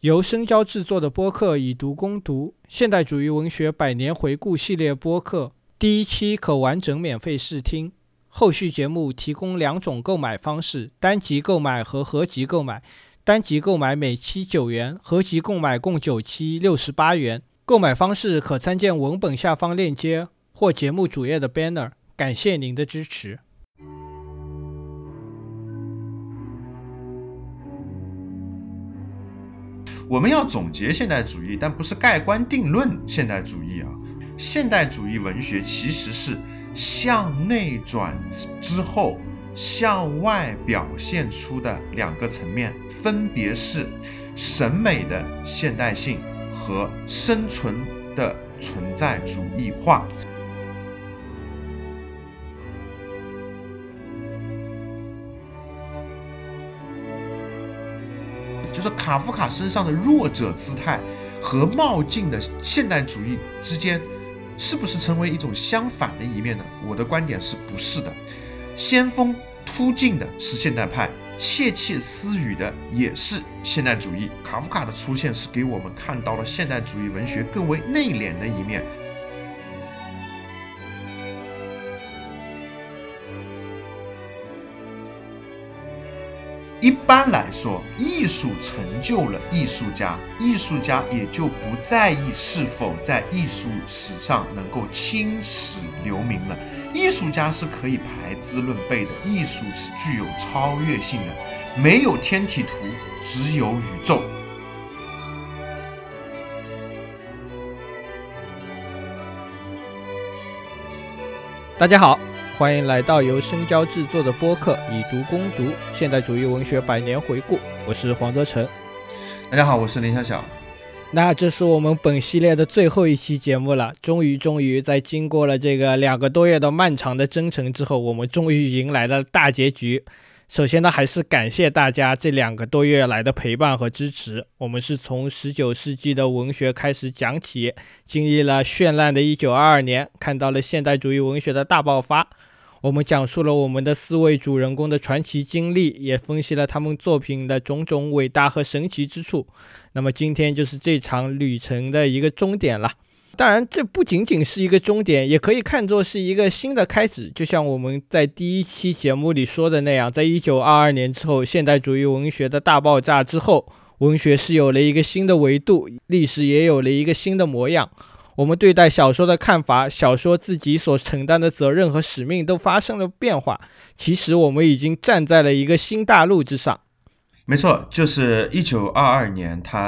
由深交制作的播客《以读攻读：现代主义文学百年回顾》系列播客，第一期可完整免费试听。后续节目提供两种购买方式：单集购买和合集购买。单集购买每期九元，合集购买共九期，六十八元。购买方式可参见文本下方链接或节目主页的 banner。感谢您的支持。我们要总结现代主义，但不是盖棺定论现代主义啊。现代主义文学其实是向内转之后向外表现出的两个层面，分别是审美的现代性和生存的存在主义化。就是卡夫卡身上的弱者姿态和冒进的现代主义之间，是不是成为一种相反的一面呢？我的观点是不是的。先锋突进的是现代派，窃窃私语的也是现代主义。卡夫卡的出现是给我们看到了现代主义文学更为内敛的一面。一般来说，艺术成就了艺术家，艺术家也就不在意是否在艺术史上能够青史留名了。艺术家是可以排资论辈的，艺术是具有超越性的，没有天体图，只有宇宙。大家好。欢迎来到由深交制作的播客《以读攻读：现代主义文学百年回顾》。我是黄泽成。大家好，我是林小小。那这是我们本系列的最后一期节目了。终于，终于在经过了这个两个多月的漫长的征程之后，我们终于迎来了大结局。首先呢，还是感谢大家这两个多月来的陪伴和支持。我们是从十九世纪的文学开始讲起，经历了绚烂的一九二二年，看到了现代主义文学的大爆发。我们讲述了我们的四位主人公的传奇经历，也分析了他们作品的种种伟大和神奇之处。那么今天就是这场旅程的一个终点了。当然，这不仅仅是一个终点，也可以看作是一个新的开始。就像我们在第一期节目里说的那样，在一九二二年之后，现代主义文学的大爆炸之后，文学是有了一个新的维度，历史也有了一个新的模样。我们对待小说的看法，小说自己所承担的责任和使命都发生了变化。其实，我们已经站在了一个新大陆之上。没错，就是一九二二年，它